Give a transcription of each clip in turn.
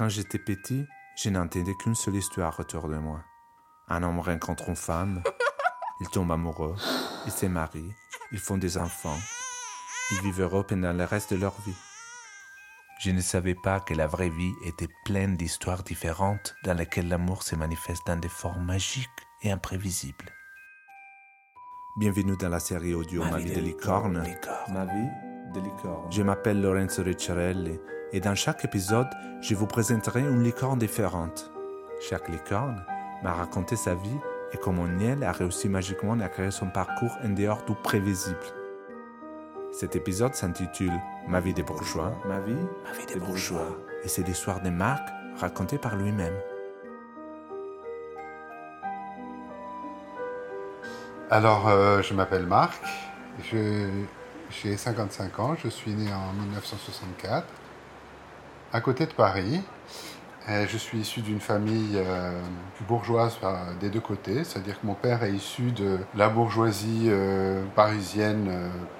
Quand j'étais petit, je n'entendais qu'une seule histoire autour de moi. Un homme rencontre une femme, il tombe amoureux, il se marie, ils font des enfants, ils vivent heureux pendant le reste de leur vie. Je ne savais pas que la vraie vie était pleine d'histoires différentes dans lesquelles l'amour se manifeste dans des formes magiques et imprévisibles. Bienvenue dans la série audio Ma, vie de licorne. Ma vie de licorne. Je m'appelle Lorenzo Ricciarelli et dans chaque épisode, je vous présenterai une licorne différente. Chaque licorne m'a raconté sa vie et comment Niel a réussi magiquement à créer son parcours en dehors du prévisible. Cet épisode s'intitule Ma vie de bourgeois. Ma vie, Ma vie de bourgeois. Et c'est l'histoire de Marc racontée par lui-même. Alors, euh, je m'appelle Marc, j'ai 55 ans, je suis né en 1964, à côté de Paris. je suis issu d'une famille euh, bourgeoise des deux côtés, c'est-à-dire que mon père est issu de la bourgeoisie euh, parisienne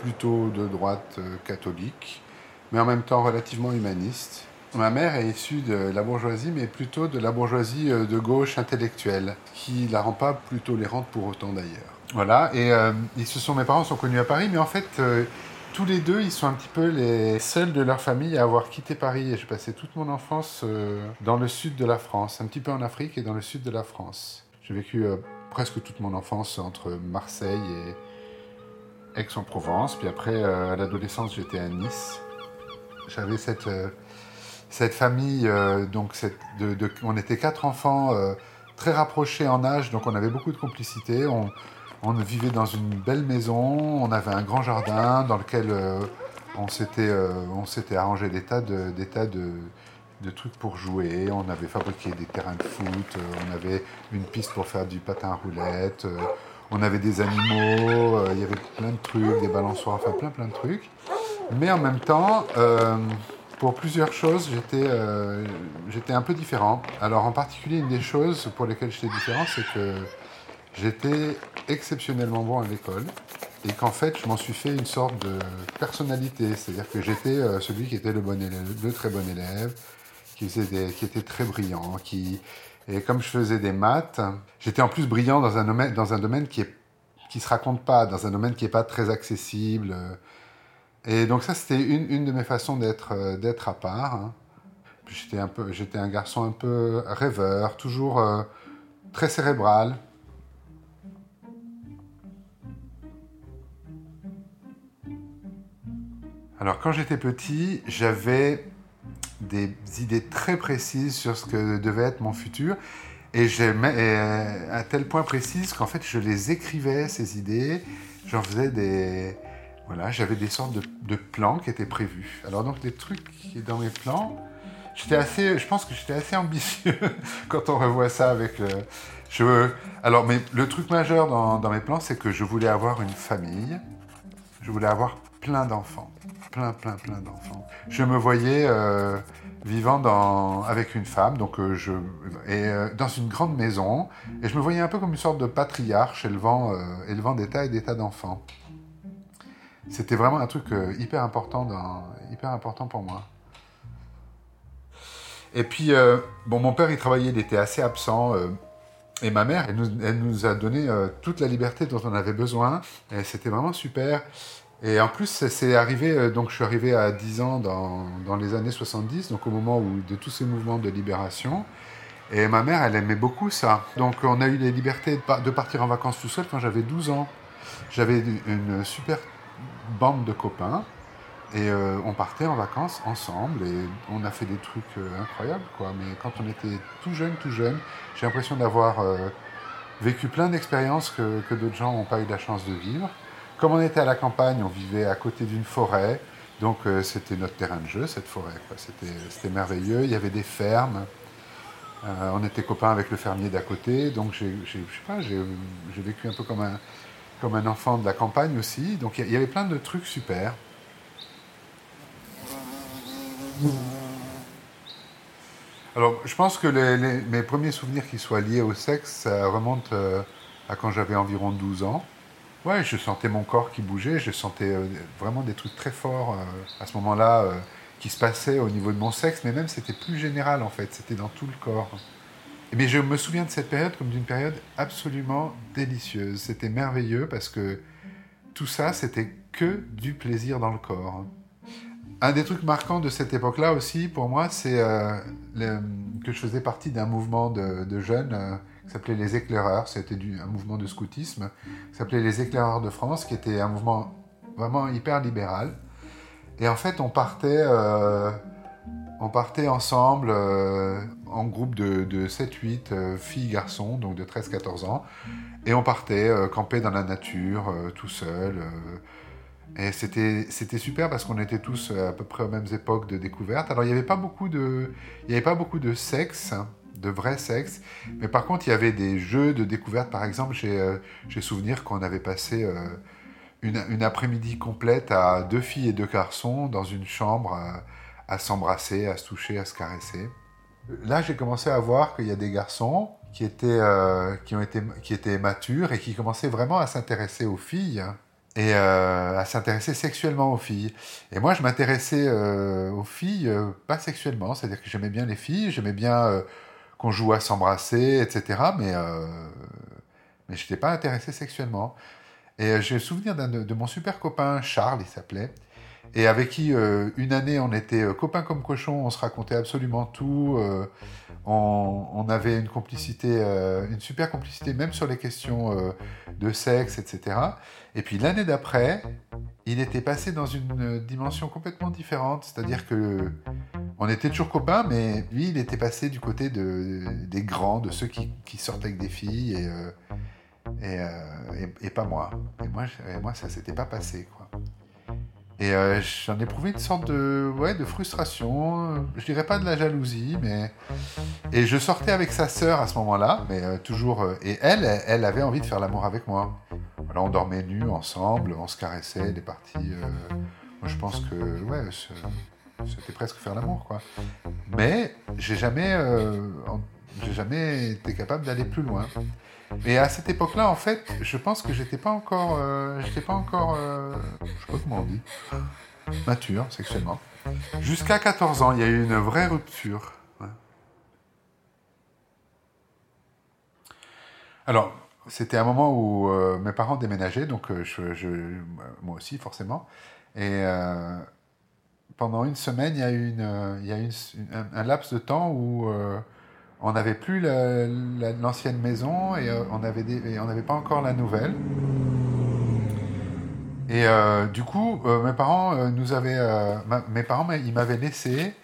plutôt de droite catholique, mais en même temps relativement humaniste. Ma mère est issue de la bourgeoisie, mais plutôt de la bourgeoisie de gauche intellectuelle, qui la rend pas plus tolérante pour autant d'ailleurs. Voilà, et euh, ils se sont, mes parents sont connus à Paris, mais en fait, euh, tous les deux, ils sont un petit peu les seuls de leur famille à avoir quitté Paris. Et j'ai passé toute mon enfance euh, dans le sud de la France, un petit peu en Afrique et dans le sud de la France. J'ai vécu presque toute mon enfance entre Marseille et Aix-en-Provence. Puis après, à l'adolescence, j'étais à Nice. J'avais cette, cette famille, donc on était quatre enfants très rapprochés en âge, donc on avait beaucoup de complicité. On vivait dans une belle maison, on avait un grand jardin dans lequel euh, euh, on s'était arrangé des tas, de, des trucs pour jouer. On avait fabriqué des terrains de foot, euh, on avait une piste pour faire du patin à roulette, on avait des animaux, il y avait plein de trucs, des balançoires, enfin plein plein de trucs. Mais en même temps, pour plusieurs choses, j'étais un peu différent. Alors en particulier, une des choses pour lesquelles j'étais différent, c'est que j'étais exceptionnellement bon à l'école et qu'en fait, je m'en suis fait une sorte de personnalité. C'est-à-dire que j'étais euh, celui qui était le bon élève, le très bon élève, qui, faisait qui était très brillant. Et comme je faisais des maths, j'étais en plus brillant dans un domaine, dans un domaine qui qui se raconte pas, dans un domaine qui est pas très accessible. Et donc ça, c'était une, une, de mes façons d'être euh, d'être à part. Hein. J'étais un j'étais un garçon un peu rêveur, toujours euh, très cérébral. Alors quand j'étais petit, j'avais des idées très précises sur ce que devait être mon futur. Et, à tel point précise qu'en fait, je les écrivais, ces idées. J'en faisais des... Voilà, j'avais des sortes de, plans qui étaient prévus. Alors donc, les trucs dans mes plans, j'étais assez... Je pense que j'étais assez ambitieux quand on revoit ça avec le... Je, alors, mais le truc majeur dans mes plans, c'est que je voulais avoir une famille. Je voulais avoir plein d'enfants plein, plein, plein d'enfants. Je me voyais euh, vivant dans, avec une femme, donc euh, je, et, euh, dans une grande maison, et je me voyais un peu comme une sorte de patriarche élevant, élevant des tas et des tas d'enfants. C'était vraiment un truc hyper, important hyper important pour moi. Et puis, bon, mon père, il travaillait, il était assez absent. et ma mère, elle nous, elle nous a donné toute la liberté dont on avait besoin. Et c'était vraiment super. Et en plus, c'est arrivé, euh, donc je suis arrivé à 10 ans dans, dans, les années 70, donc au moment où, de tous ces mouvements de libération. Et ma mère, elle aimait beaucoup ça. Donc on a eu les libertés de partir en vacances tout seul quand j'avais 12 ans. J'avais une super bande de copains et euh, on partait en vacances ensemble et on a fait des trucs euh, incroyables quoi. Mais quand on était tout jeune, tout jeune, j'ai l'impression d'avoir vécu plein d'expériences que, que d'autres gens n'ont pas eu la chance de vivre. Comme on était à la campagne, on vivait à côté d'une forêt, donc euh, c'était notre terrain de jeu, cette forêt. C'était merveilleux. Il y avait des fermes. Euh, on était copains avec le fermier d'à côté, donc j'ai vécu un peu comme un, enfant de la campagne aussi. Donc il y avait plein de trucs super. Alors, je pense que mes premiers souvenirs qui soient liés au sexe, ça remonte euh, à quand j'avais environ 12 ans. Ouais, je sentais mon corps qui bougeait, je sentais euh, vraiment des trucs très forts. Euh, à ce moment-là, euh, qui se passait au niveau de mon sexe, mais même c'était plus général en fait, c'était dans tout le corps. Mais je me souviens de cette période comme d'une période absolument délicieuse. C'était merveilleux parce que tout ça, c'était que du plaisir dans le corps. Un des trucs marquants de cette époque-là aussi, pour moi, c'est que je faisais partie d'un mouvement de, jeunes s'appelait les éclaireurs. C'était un mouvement de scoutisme s'appelait les éclaireurs de France, qui était un mouvement vraiment hyper libéral. Et en fait, on partait, euh, on partait ensemble en groupe de, de 7-8 filles, garçons, donc de 13-14 ans. Et on partait camper dans la nature, tout seul et c'était, c'était super parce qu'on était tous euh, à peu près aux mêmes époques de découverte. Alors il n'y avait pas beaucoup de, il y avait pas beaucoup de sexe, de vrai sexe, mais par contre il y avait des jeux de découverte. Par exemple, j'ai, euh, j'ai souvenir qu'on avait passé euh, une, après-midi complète à deux filles et deux garçons dans une chambre à, s'embrasser, à se toucher, à se caresser. Là, j'ai commencé à voir qu'il y a des garçons qui étaient, qui ont été, qui étaient matures et qui commençaient vraiment à s'intéresser aux filles et euh, à s'intéresser sexuellement aux filles. Et moi, je m'intéressais euh, aux filles euh, pas sexuellement, c'est-à-dire que j'aimais bien les filles, j'aimais bien qu'on joue à s'embrasser, etc. Mais mais je n'étais pas intéressé sexuellement. Et j'ai le souvenir de, de, mon super copain Charles, il s'appelait, et avec qui une année on était copains comme cochons, on se racontait absolument tout. On, on, avait une complicité, une super complicité, même sur les questions de sexe, etc. Et puis l'année d'après, il était passé dans une dimension complètement différente, c'est-à-dire que on était toujours copains, mais lui, il était passé du côté de, des grands, de ceux qui, sortent avec des filles, et, euh, euh, et, et, pas moi. Et moi, moi ça s'était pas passé, quoi. Et euh, j'en ai éprouvé une sorte de, ouais, de frustration, je dirais pas de la jalousie, mais... Et je sortais avec sa sœur à ce moment-là, mais toujours... et elle, elle avait envie de faire l'amour avec moi. Voilà, on dormait nus ensemble, on se caressait, des parties. Moi, je pense que ouais, c'était presque faire l'amour, quoi. Mais j'ai jamais, euh, jamais été capable d'aller plus loin. Et à cette époque-là, en fait, je pense que j'étais pas encore, euh, j'étais pas encore, je sais pas comment on dit, mature sexuellement. Jusqu'à 14 ans, il y a eu une vraie rupture. Alors, c'était un moment où euh, mes parents déménageaient, donc euh, je, moi aussi forcément. Et euh, pendant une semaine, il y a eu, une, une, un, laps de temps où on n'avait plus l'ancienne maison et on n'avait pas encore la nouvelle. Et du coup, mes parents nous avaient, mes parents, ils m'avaient laissé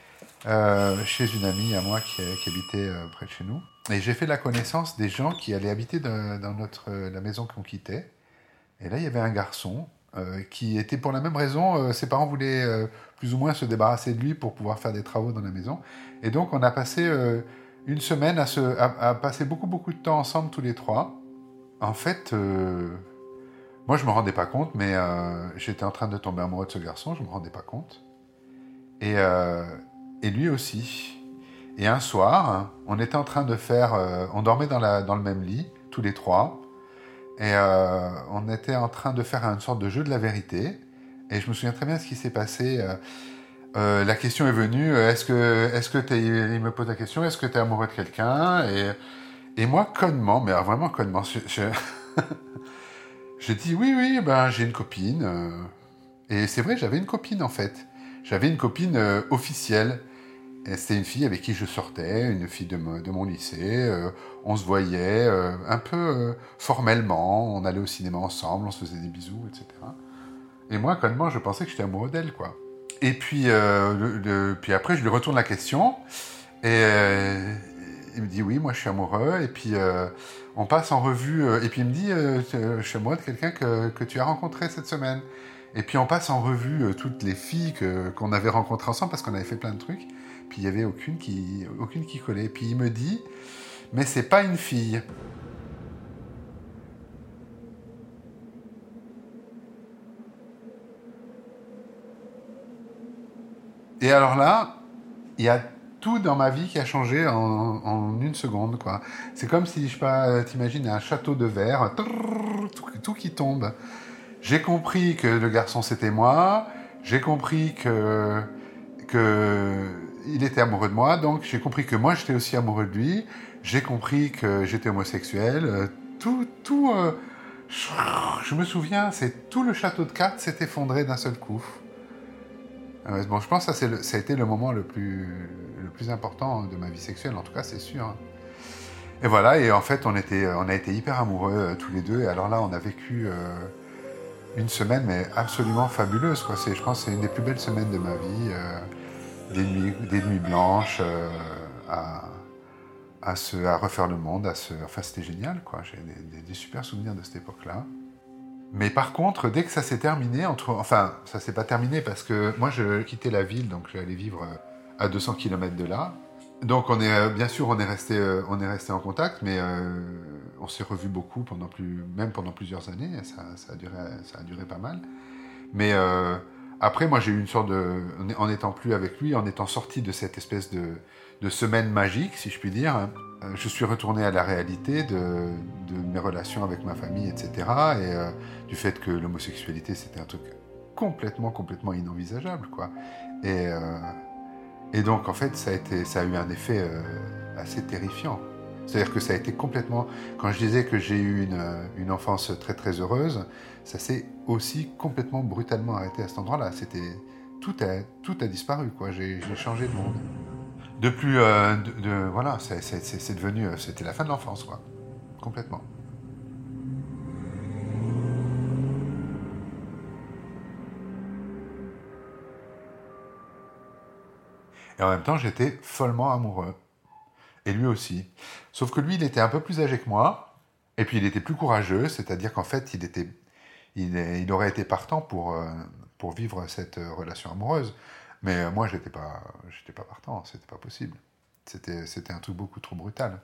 chez une amie à moi qui, habitait près de chez nous. Et j'ai fait la connaissance des gens qui allaient habiter dans, notre, euh, la maison qu'on quittait. Et là, il y avait un garçon euh, qui était pour la même raison, euh, ses parents voulaient plus ou moins se débarrasser de lui pour pouvoir faire des travaux dans la maison. Et donc, on a passé une semaine à, se, à, passer beaucoup, beaucoup de temps ensemble tous les trois. En fait, moi, je me rendais pas compte, mais j'étais en train de tomber amoureux de ce garçon, je me rendais pas compte. Et, lui aussi. Et un soir, on était en train de faire, euh, on dormait dans, le même lit, tous les trois, et euh, on était en train de faire une sorte de jeu de la vérité. Et je me souviens très bien ce qui s'est passé. Euh, la question est venue, est-ce que, est-ce que il me pose la question, est-ce que tu es amoureux de quelqu'un? Et, et moi, connement, mais vraiment connement, je, je, dis oui, oui, ben j'ai une copine. Et c'est vrai, j'avais une copine en fait. J'avais une copine officielle. C'était une fille avec qui je sortais, une fille de, de mon lycée. Euh, on se voyait euh, un peu euh, formellement, on allait au cinéma ensemble, on se faisait des bisous, etc. Et moi, moi, je pensais que j'étais amoureux d'elle, quoi. Et puis, puis après, je lui retourne la question, et il me dit oui, moi je suis amoureux, et puis on passe en revue, et puis il me dit je suis amoureux de quelqu'un que, que, tu as rencontré cette semaine. Et puis on passe en revue toutes les filles qu'on avait rencontrées ensemble parce qu'on avait fait plein de trucs. Puis il n'y avait aucune qui, aucune qui collait. Puis il me dit, mais c'est pas une fille. Et alors là, il y a tout dans ma vie qui a changé en, une seconde, quoi. C'est comme si, je sais pas, t'imagines un château de verre, tout qui tombe. J'ai compris que le garçon c'était moi. J'ai compris que que il était amoureux de moi, donc j'ai compris que moi j'étais aussi amoureux de lui. J'ai compris que j'étais homosexuel. Euh, tout, tout. Euh, je, me souviens, c'est tout le château de cartes s'est effondré d'un seul coup. Euh, bon, je pense que ça, ça, a été le moment le plus, le plus important de ma vie sexuelle, en tout cas, c'est sûr. Hein. Et voilà, et en fait, on, était, on a été hyper amoureux tous les deux. Et alors là, on a vécu une semaine, mais absolument fabuleuse. Quoi. Je pense que c'est une des plus belles semaines de ma vie. Des, nuits, blanches à à, se, à refaire le monde, à se, enfin c'était génial quoi, j'ai des, super souvenirs de cette époque-là. Mais par contre, dès que ça s'est terminé, entre, enfin ça s'est pas terminé parce que moi je quittais la ville, donc j'allais vivre euh, à 200 km de là. Donc on est, euh, bien sûr, on est resté, euh, on est resté en contact, mais on s'est revu beaucoup pendant plus, même pendant plusieurs années. Ça, ça, a duré, ça a duré pas mal. Mais après, moi j'ai eu une sorte de, en étant plus avec lui, en étant sorti de cette espèce de semaine magique, si je puis dire, euh, je suis retourné à la réalité de, mes relations avec ma famille, etc. Et euh, du fait que l'homosexualité, c'était un truc complètement, complètement inenvisageable, quoi. Et, euh, donc, en fait, ça a eu un effet assez terrifiant. C'est-à-dire que ça a été complètement... Quand je disais que j'ai eu une, une, enfance très, très heureuse, ça s'est aussi complètement, brutalement arrêté à cet endroit-là. C'était... Tout a, tout a disparu, quoi. J'ai changé de monde de plus. Euh, voilà, c'est devenu. Euh, c'était la fin de l'enfance, quoi. Complètement. Et en même temps, j'étais follement amoureux. Et lui aussi. Sauf que lui, il était un peu plus âgé que moi. Et puis, il était plus courageux. C'est-à-dire qu'en fait, il, était, il, aurait été partant pour, euh, pour vivre cette relation amoureuse. Mais euh, moi, j'étais pas, j'étais pas partant, c'était pas possible. C'était, c'était un truc beaucoup trop brutal.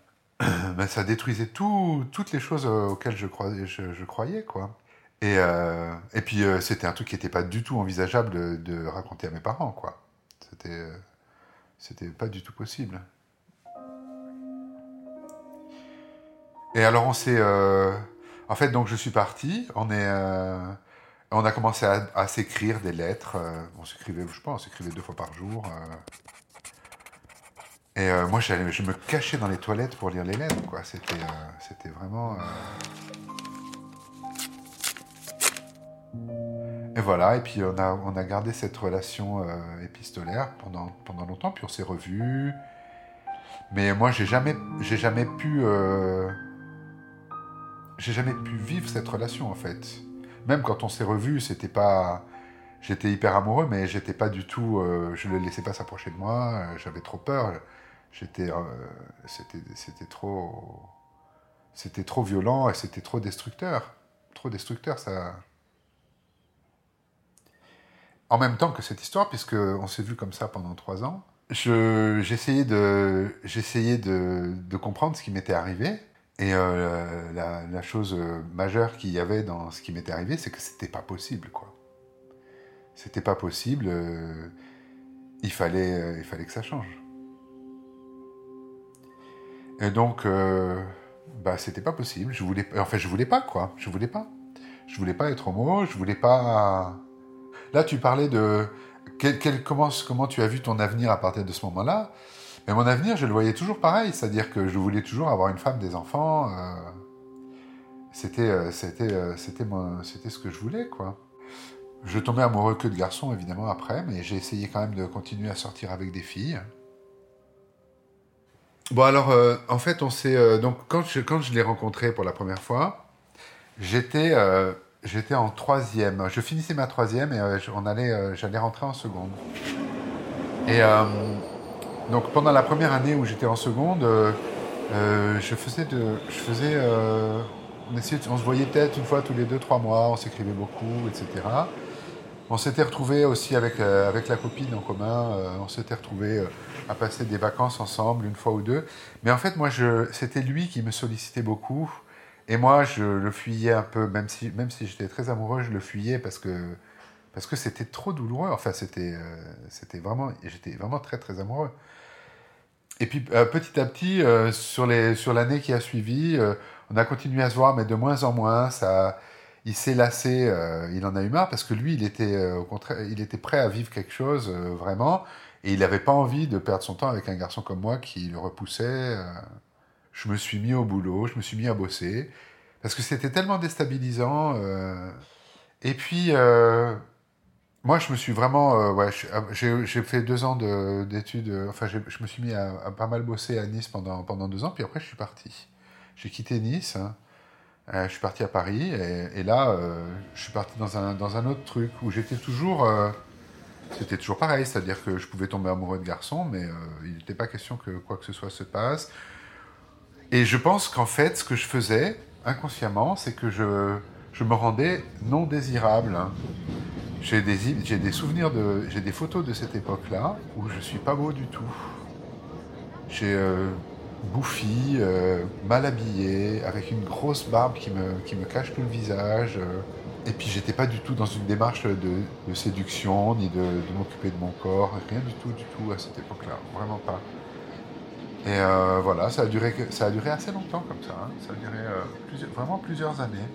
Mais ça détruisait tout, toutes les choses auxquelles je croyais, je, croyais quoi. Et, euh, et puis, euh, c'était un truc qui n'était pas du tout envisageable de, de, raconter à mes parents, quoi. C'était, c'était pas du tout possible. Et alors, on s'est. en fait, donc, je suis parti. On est on a commencé à, s'écrire des lettres. Euh, on s'écrivait, je pense, on s'écrivait deux fois par jour. Euh. Et euh, moi, je me cachais dans les toilettes pour lire les lettres, quoi. C'était, c'était vraiment. Et voilà. Et puis on a, on a gardé cette relation épistolaire pendant, pendant longtemps. Puis on s'est revus. Mais moi, j'ai jamais, j'ai jamais pu, j'ai jamais pu vivre cette relation en fait même quand on s'est revus, c'était pas. J'étais hyper amoureux, mais j'étais pas du tout. Euh, je le laissais pas s'approcher de moi, euh, j'avais trop peur. J'étais. Euh, c'était trop. C'était trop violent et c'était trop destructeur. Trop destructeur, ça. En même temps que cette histoire, puisqu'on s'est vu comme ça pendant trois ans, j'essayais de, de, de comprendre ce qui m'était arrivé et euh, la, chose euh, majeure qu'il y avait dans ce qui m'était arrivé, c'est que c'était pas possible, quoi. C'était pas possible. Euh, il fallait, il fallait que ça change. Et donc, bah, c'était pas possible. Je voulais, en fait, je voulais pas, quoi. Je voulais pas. Je voulais pas être homo. Je voulais pas. Là, tu parlais de comment, comment tu as vu ton avenir à partir de ce moment-là? Mais mon avenir, je le voyais toujours pareil, c'est-à-dire que je voulais toujours avoir une femme, des enfants. Euh, c'était, euh, c'était, euh, c'était, c'était ce que je voulais, quoi. Je tombais amoureux que de garçons, évidemment, après, mais j'ai essayé quand même de continuer à sortir avec des filles. Bon, alors, en fait, on s'est. donc, quand je, quand je l'ai rencontré pour la première fois, j'étais, j'étais en troisième. Je finissais ma troisième et on allait, j'allais rentrer en seconde. Et donc pendant la première année où j'étais en seconde, euh, euh, je faisais de, euh, on, on se voyait peut-être une fois tous les deux trois mois, on s'écrivait beaucoup, etc. On s'était retrouvés aussi avec avec la copine en commun, on s'était retrouvés à passer des vacances ensemble une fois ou deux. Mais en fait moi c'était lui qui me sollicitait beaucoup et moi je le fuyais un peu, même si même si j'étais très amoureux, je le fuyais parce que parce que c'était trop douloureux. Enfin, c'était, c'était vraiment, j'étais vraiment très très amoureux. Et puis euh, petit à petit, euh, sur, les, sur l'année qui a suivi, euh, on a continué à se voir, mais de moins en moins. Ça, il s'est lassé, il en a eu marre parce que lui, il était au contraire, il était prêt à vivre quelque chose vraiment. Et il n'avait pas envie de perdre son temps avec un garçon comme moi qui le repoussait. Je me suis mis au boulot, je me suis mis à bosser, parce que c'était tellement déstabilisant. Et puis, moi, je me suis vraiment. ouais, j'ai fait deux ans d'études. Enfin, je me suis mis à, pas mal bosser à Nice pendant, pendant deux ans, puis après, je suis parti. J'ai quitté Nice. Hein. Euh, je suis parti à Paris et, là, euh, je suis parti dans un, dans un autre truc où j'étais toujours. Euh, c'était toujours pareil, c'est-à-dire que je pouvais tomber amoureux de garçons, mais il n'était pas question que quoi que ce soit se passe. Et je pense qu'en fait, ce que je faisais inconsciemment, c'est que je, je me rendais non désirable. Hein. J'ai des, souvenirs de. J'ai des photos de cette époque-là où je suis pas beau du tout. J'ai bouffi, euh, mal habillé, avec une grosse barbe qui me, qui me cache tout le visage. Euh. Et puis j'étais pas du tout dans une démarche de, séduction, ni de, m'occuper de mon corps, rien du tout, du tout à cette époque-là, vraiment pas. Et euh, voilà, ça a, duré, ça a duré assez longtemps comme ça, hein. ça a duré vraiment plusieurs années.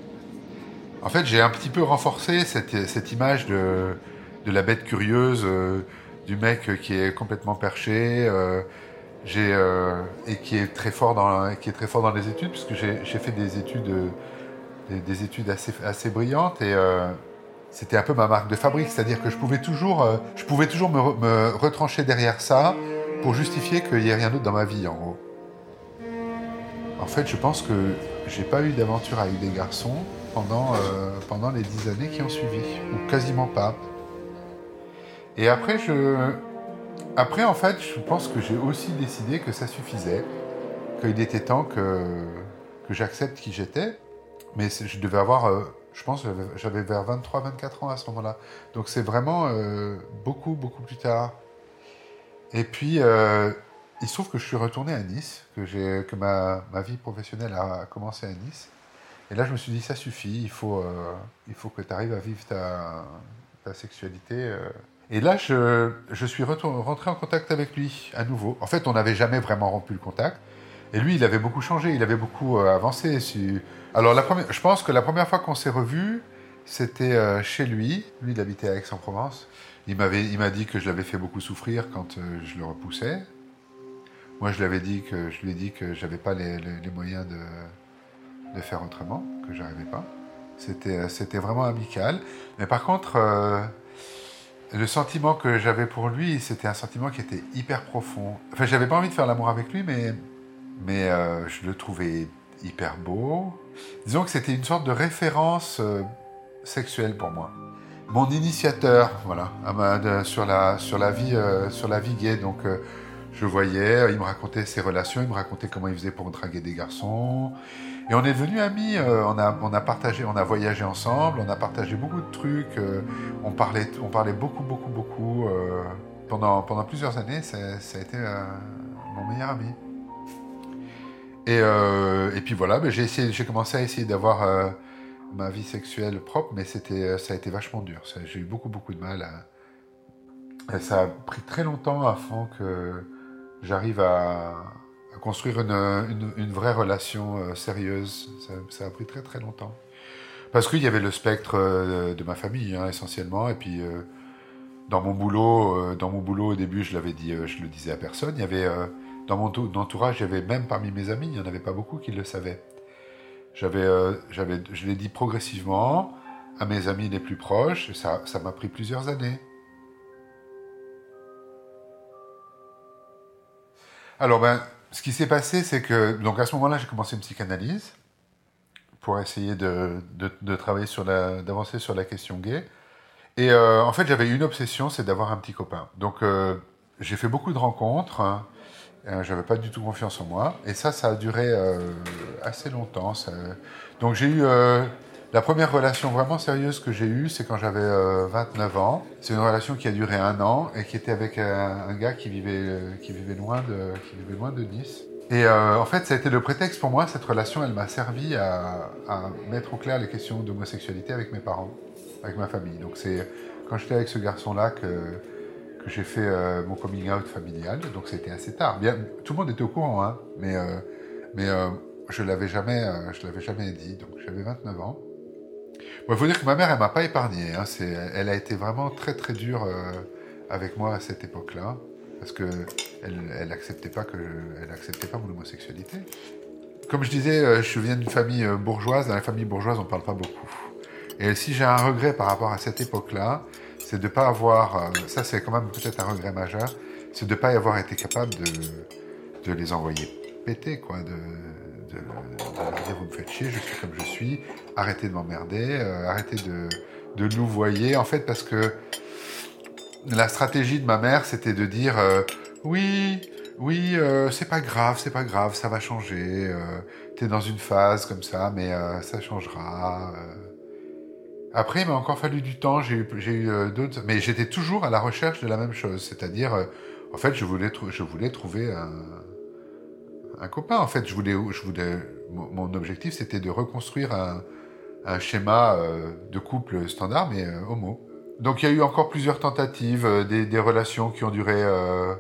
En fait, j'ai un petit peu renforcé cette, image de, la bête curieuse, du mec qui est complètement perché, j'ai euh, et qui est très fort dans les études puisque j'ai fait des études des, études assez brillantes et euh, c'était un peu ma marque de fabrique, c'est-à-dire que je pouvais toujours euh, me, retrancher derrière ça pour justifier qu'il n'y ait rien d'autre dans ma vie en gros. En fait, je pense que j'ai pas eu d'aventure avec des garçons pendant pendant les dix années qui ont suivi ou quasiment pas. Et après, je, après, en fait, je pense que j'ai aussi décidé que ça suffisait, qu'il était temps que, que j'accepte qui j'étais. Mais je devais avoir, euh, je pense, j'avais vers 23-24 ans à ce moment-là. Donc c'est vraiment euh, beaucoup, beaucoup plus tard. Et puis, euh, il se trouve que je suis retourné à Nice, que, que ma, ma, vie professionnelle a commencé à Nice. Et là, je me suis dit, ça suffit, il faut, il faut que tu arrives à vivre ta, sexualité et là, je, je suis rentré en contact avec lui à nouveau. En fait, on n'avait jamais vraiment rompu le contact. Et lui, il avait beaucoup changé, il avait beaucoup euh, avancé. Alors, la première, je pense que la première fois qu'on s'est revus, c'était euh, chez lui. Lui, il habitait à Aix-en-Provence. Il m'a dit que je l'avais fait beaucoup souffrir quand euh, je le repoussais. Moi, je, dit que, je lui ai dit que j'avais pas les, les, moyens de, de, faire autrement, que j'arrivais pas. C'était, c'était vraiment amical. Mais par contre, le sentiment que j'avais pour lui, c'était un sentiment qui était hyper profond. Enfin, j'avais pas envie de faire l'amour avec lui, mais, mais euh, je le trouvais hyper beau. Disons que c'était une sorte de référence euh, sexuelle pour moi. Mon initiateur, voilà, sur la, sur la vie, euh, sur la vie gay. Donc, je voyais, il me racontait ses relations, il me racontait comment il faisait pour draguer des garçons. Et on est devenus amis, euh, on, a, partagé, on a voyagé ensemble, on a partagé beaucoup de trucs, euh, on, parlait, on parlait beaucoup, beaucoup, beaucoup. Euh, pendant, plusieurs années, ça, a été mon meilleur ami. Et, puis voilà, ben, j'ai, commencé à essayer d'avoir ma vie sexuelle propre, mais ça a été vachement dur. j'ai eu beaucoup, beaucoup de mal. À... ça a pris très longtemps avant que j'arrive à, construire une, une, vraie relation euh, sérieuse. Ça, a pris très très longtemps. Parce qu'il y avait le spectre euh, de ma famille hein, essentiellement, et puis euh, dans mon boulot, dans mon boulot au début, je l'avais dit, le disais à personne. Il y avait dans mon entourage, il y avait même parmi mes amis, il n'y en avait pas beaucoup qui le savaient. J'avais, je l'ai dit progressivement à mes amis les plus proches. Ça, ça m'a pris plusieurs années. Alors ben, ce qui s'est passé, c'est que donc à ce moment-là, j'ai commencé une psychanalyse pour essayer de, de, travailler sur la, d'avancer sur la question gay. Et euh, en fait, j'avais une obsession, c'est d'avoir un petit copain. Donc, euh, j'ai fait beaucoup de rencontres. Hein, j'avais pas du tout confiance en moi. Et ça, ça a duré euh, assez longtemps. Donc, j'ai eu la première relation vraiment sérieuse que j'ai eue, c'est quand j'avais 29 euh, ans. C'est une relation qui a duré un an et qui était avec un, gars qui vivait, euh, qui, vivait loin de, Nice. Et euh, en fait, ça a été le prétexte pour moi. Cette relation, elle m'a servi à, mettre au clair les questions d'homosexualité avec mes parents, avec ma famille. Donc c'est quand j'étais avec ce garçon-là que, j'ai fait mon coming out familial. Donc c'était assez tard. Bien, tout le monde était au courant, hein, mais, je jamais, je l'avais jamais dit. Donc j'avais 29 ans. Il faut dire que ma mère, elle m'a pas épargné. Hein. Elle a été vraiment très très dure euh, avec moi à cette époque-là. parce que elle, acceptait pas que elle acceptait pas mon homosexualité. Comme je disais, euh, je viens d'une famille euh, bourgeoise. Dans la famille bourgeoise, on parle pas beaucoup. Et si j'ai un regret par rapport à cette époque-là, c'est de pas avoir, ça c'est quand même peut-être un regret majeur, c'est de pas y avoir été capable de, les envoyer péter, quoi, de, vous me faites chier, je suis comme je suis, arrêtez de m'emmerder, arrêtez de, de louvoyer, en fait, parce que la stratégie de ma mère, c'était de dire euh, oui, oui, euh, c'est pas grave, c'est pas grave, ça va changer. Euh, T'es dans une phase comme ça, mais euh, ça changera. euh. Après, il m'a encore fallu du temps. J'ai eu, eu euh, d'autres, mais j'étais toujours à la recherche de la même chose, c'est-à-dire, euh, en fait, je voulais, je voulais trouver un, un copain. En fait, je voulais, je voulais, mon objectif, c'était de reconstruire un, un schéma euh, de couple standard, mais euh, homo. Donc il y a eu encore plusieurs tentatives, euh, des, des relations qui ont duré. euh,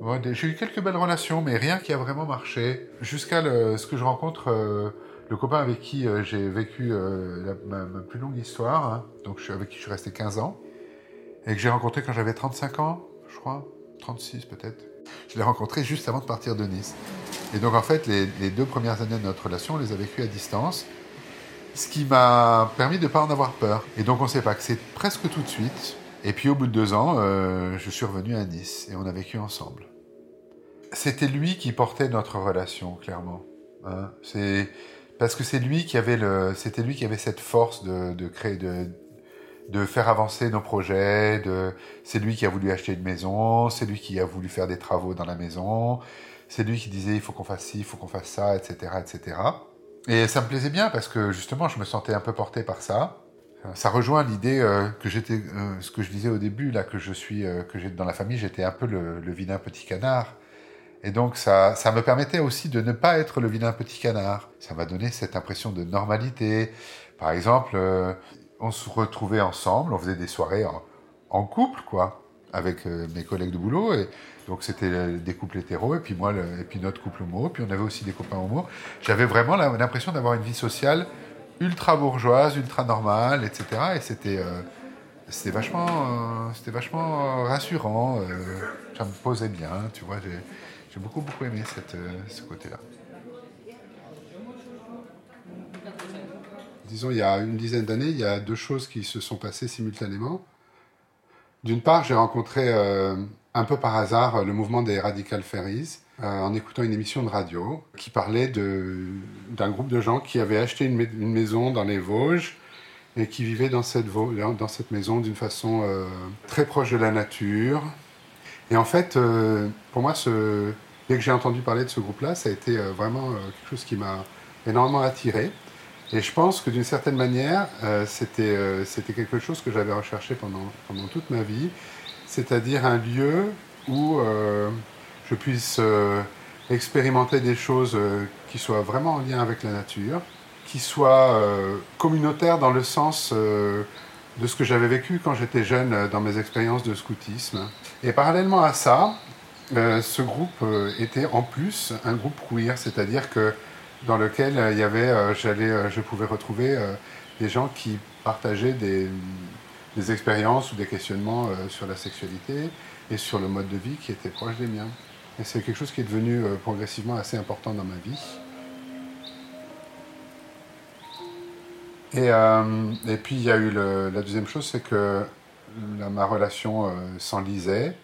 ouais, J'ai eu quelques belles relations, mais rien qui a vraiment marché. Jusqu'à ce que je rencontre euh, le copain avec qui euh, j'ai vécu euh, ma, ma plus longue histoire, hein. donc je avec qui je suis resté 15 ans, et que j'ai rencontré quand j'avais 35 ans, je crois, 36 peut-être. Je l'ai rencontré juste avant de partir de Nice. Et donc en fait, les, deux premières années de notre relation, on les a vécues à distance ce qui m'a permis de ne pas en avoir peur. Et donc on s'est paxé presque tout de suite. Et puis au bout de deux ans, euh, je suis revenu à Nice et on a vécu ensemble. C'était lui qui portait notre relation, clairement. hein. C'est parce que c'est lui qui avait c'était lui qui avait cette force de, de créer, de, de faire avancer nos projets. De, c'est lui qui a voulu acheter une maison, c'est lui qui a voulu faire des travaux dans la maison, c'est lui qui disait il faut qu'on fasse ci, il faut qu'on fasse ça, etc., etc. Et ça me plaisait bien parce que justement, je me sentais un peu porté par ça. Euh, Ça rejoint l'idée euh, que j'étais, euh, ce que je disais au début là, que je suis, que j'ai dans la famille, j'étais un peu le, le vilain petit canard. Et donc ça, ça me permettait aussi de ne pas être le vilain petit canard. Ça m'a donné cette impression de normalité. Par exemple, on se retrouvait ensemble, on faisait des soirées en, couple, quoi, avec euh, mes collègues de boulot. Et donc c'était euh, des couples hétéros et puis moi, et puis notre couple homo. Puis on avait aussi des copains homo. J'avais vraiment l'impression d'avoir une vie sociale ultra bourgeoise, ultra normale, etc. Et c'était euh, vachement, vachement rassurant. ça me posait bien, tu vois. J'ai beaucoup beaucoup aimé cette, ce côté-là. Disons, il y a une dizaine d'années, il y a deux choses qui se sont passées simultanément. D'une part, j'ai rencontré euh, un peu par hasard le mouvement des Radical Ferries euh, en écoutant une émission de radio qui parlait d'un groupe de gens qui avaient acheté une, mai- une maison dans les Vosges et qui vivaient dans cette, maison d'une façon euh, très proche de la nature. Et en fait, pour moi, dès que j'ai entendu parler de ce groupe-là, ça a été vraiment quelque chose qui m'a énormément attiré. Et je pense que d'une certaine manière, euh, c'était euh, c'était quelque chose que j'avais recherché pendant, pendant toute ma vie, c'est-à-dire un lieu où euh, je puisse expérimenter des choses qui soient vraiment en lien avec la nature, qui soient communautaires dans le sens de ce que j'avais vécu quand j'étais jeune dans mes expériences de scoutisme. Et parallèlement à ça, ce groupe était en plus un groupe queer, c'est-à-dire que dans lequel euh, il y avait, euh, j'allais, euh, je pouvais retrouver des gens qui partageaient des, des expériences ou des questionnements sur la sexualité et sur le mode de vie qui étaient proches des miens. Et c'est quelque chose qui est devenu progressivement assez important dans ma vie. Et, euh, et puis il y a eu le- la deuxième chose, c'est que ma relation s'enlisait.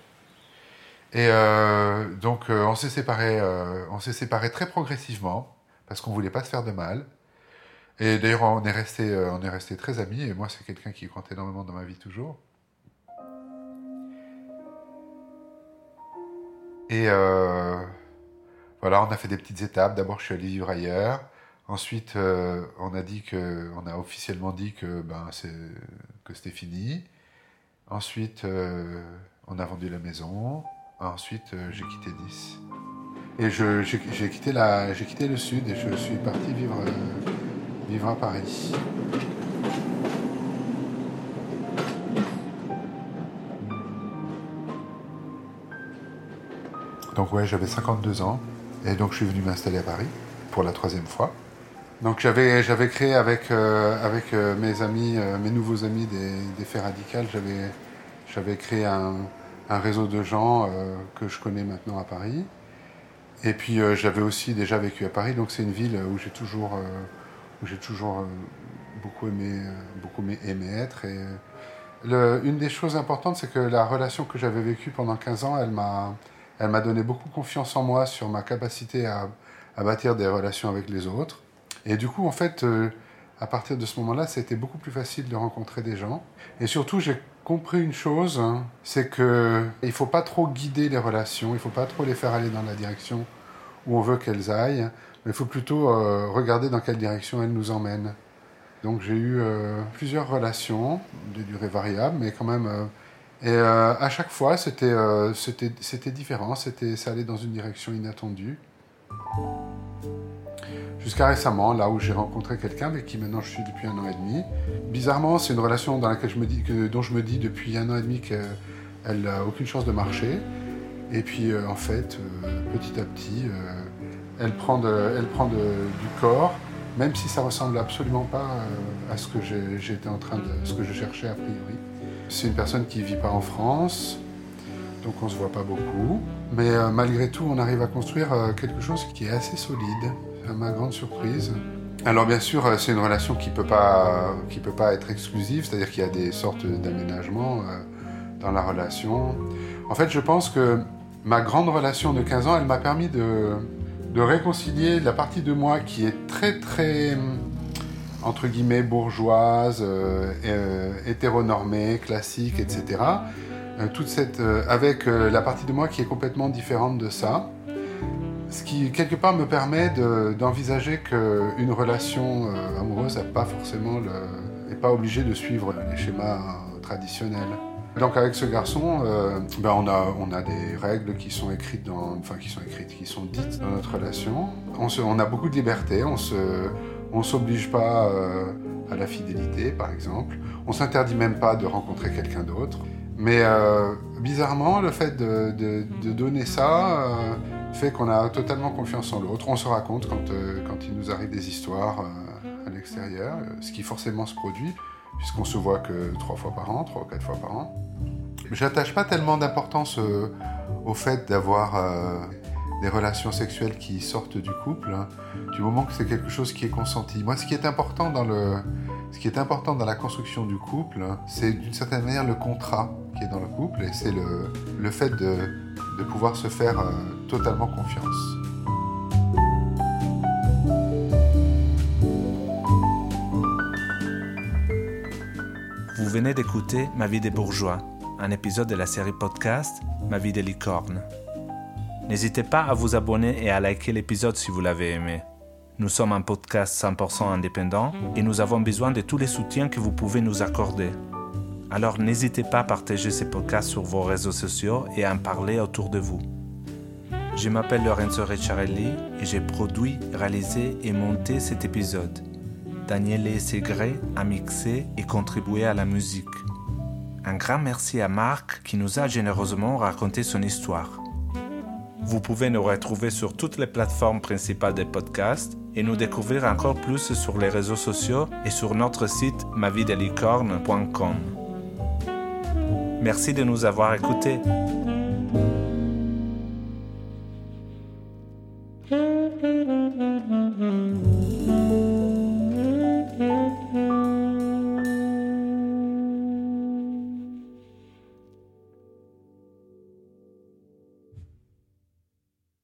Et euh, donc on s'est séparés, on s'est séparés très progressivement parce qu'on voulait pas se faire de mal. Et d'ailleurs on est resté, euh, on est resté très amis. Et moi c'est quelqu'un qui compte énormément dans ma vie toujours. Et euh, voilà, on a fait des petites étapes. D'abord je suis allé vivre ailleurs. Ensuite, euh, on a dit que, on a officiellement dit que ben que c'était fini. Ensuite, on a vendu la maison. Ensuite, j'ai quitté Nice. Et j'ai quitté quitté le sud et je suis parti vivre, euh, vivre à Paris. Donc ouais, j'avais 52 ans et donc je suis venu m'installer à Paris pour la troisième fois. Donc j'avais créé avec euh, avec euh, mes amis, mes nouveaux amis des, des faits radicales, j'avais j'avais créé un, un réseau de gens que je connais maintenant à Paris. Et puis j'avais aussi déjà vécu à Paris, donc c'est une ville où j'ai toujours, où j'ai toujours beaucoup aimé, beaucoup aimé être. Et une des choses importantes, c'est que la relation que j'avais vécue pendant 15 ans, elle m'a, donné beaucoup confiance en moi sur ma capacité à, à, bâtir des relations avec les autres. Et du coup, en fait, euh, à partir de ce moment-là, c'était beaucoup plus facile de rencontrer des gens. Et surtout, j'ai compris une chose, hein, c'est que il faut pas trop guider les relations, il faut pas trop les faire aller dans la direction où on veut qu'elles aillent, mais il faut plutôt euh, regarder dans quelle direction elles nous emmènent. Donc j'ai eu euh, plusieurs relations de durée variable, mais quand même. Euh, et à chaque fois, c'était c'était différent, c'était ça allait dans une direction inattendue. Jusqu'à récemment, là où j'ai rencontré quelqu'un avec qui maintenant je suis depuis un an et demi. Bizarrement, c'est une relation dans laquelle je me dis, dont je me dis depuis un an et demi qu'elle n'a aucune chance de marcher. Et puis en fait, petit à petit, elle prend, elle prend du corps même si ça ressemble absolument pas euh, à ce que j'étais en train de, ce que je cherchais a priori. C'est une personne qui vit pas en France, donc on se voit pas beaucoup, mais euh, malgré tout, on arrive à construire euh, quelque chose qui est assez solide, à ma grande surprise. Alors bien sûr, c'est une relation qui peut pas, peut pas être exclusive, c'est-à-dire qu'il y a des sortes d'aménagements dans la relation. En fait, je pense que ma grande relation de 15 ans, elle m'a permis de, réconcilier la partie de moi qui est très très entre guillemets bourgeoise, euh, euh, hétéronormée, classique, etc. Euh, toute cette, avec la partie de moi qui est complètement différente de ça. Ce qui quelque part me permet d'envisager qu'une relation amoureuse n'est pas forcément le, pas obligée de suivre les schémas traditionnels. Donc avec ce garçon, euh, ben on, a, des règles qui sont écrites enfin qui sont écrites, qui sont dites dans notre relation. On, a beaucoup de liberté, on on s'oblige pas euh, à la fidélité, par exemple. On s'interdit même pas de rencontrer quelqu'un d'autre. Mais euh, bizarrement, le fait de, de, de donner ça fait qu'on a totalement confiance en l'autre. On se raconte quand, quand il nous arrive des histoires à l'extérieur, ce qui forcément se produit puisqu'on se voit que trois fois par an, trois ou quatre fois par an. J'attache pas tellement d'importance euh, au fait d'avoir euh, des relations sexuelles qui sortent du couple, hein, du moment que c'est quelque chose qui est consenti. Moi, ce qui est important dans le, ce qui est important dans la construction du couple, c'est d'une certaine manière le contrat qui est dans le couple, et c'est le, le fait de, de pouvoir se faire euh, totalement confiance. Vous venez d'écouter Ma vie des bourgeois, un épisode de la série podcast Ma vie des licornes. N'hésitez pas à vous abonner et à liker l'épisode si vous l'avez aimé. Nous sommes un podcast 100% indépendant et nous avons besoin de tous les soutiens que vous pouvez nous accorder. Alors n'hésitez pas à partager ces podcasts sur vos réseaux sociaux et à en parler autour de vous. Je m'appelle Lorenzo Ricciarelli et j'ai produit, réalisé et monté cet épisode. Daniele Segré a mixé et contribué à la musique. Un grand merci à Marc qui nous a généreusement raconté son histoire. Vous pouvez nous retrouver sur toutes les plateformes principales des podcasts et nous découvrir encore plus sur les réseaux sociaux et sur notre site mavidelicorne.com. Merci de nous avoir écoutés.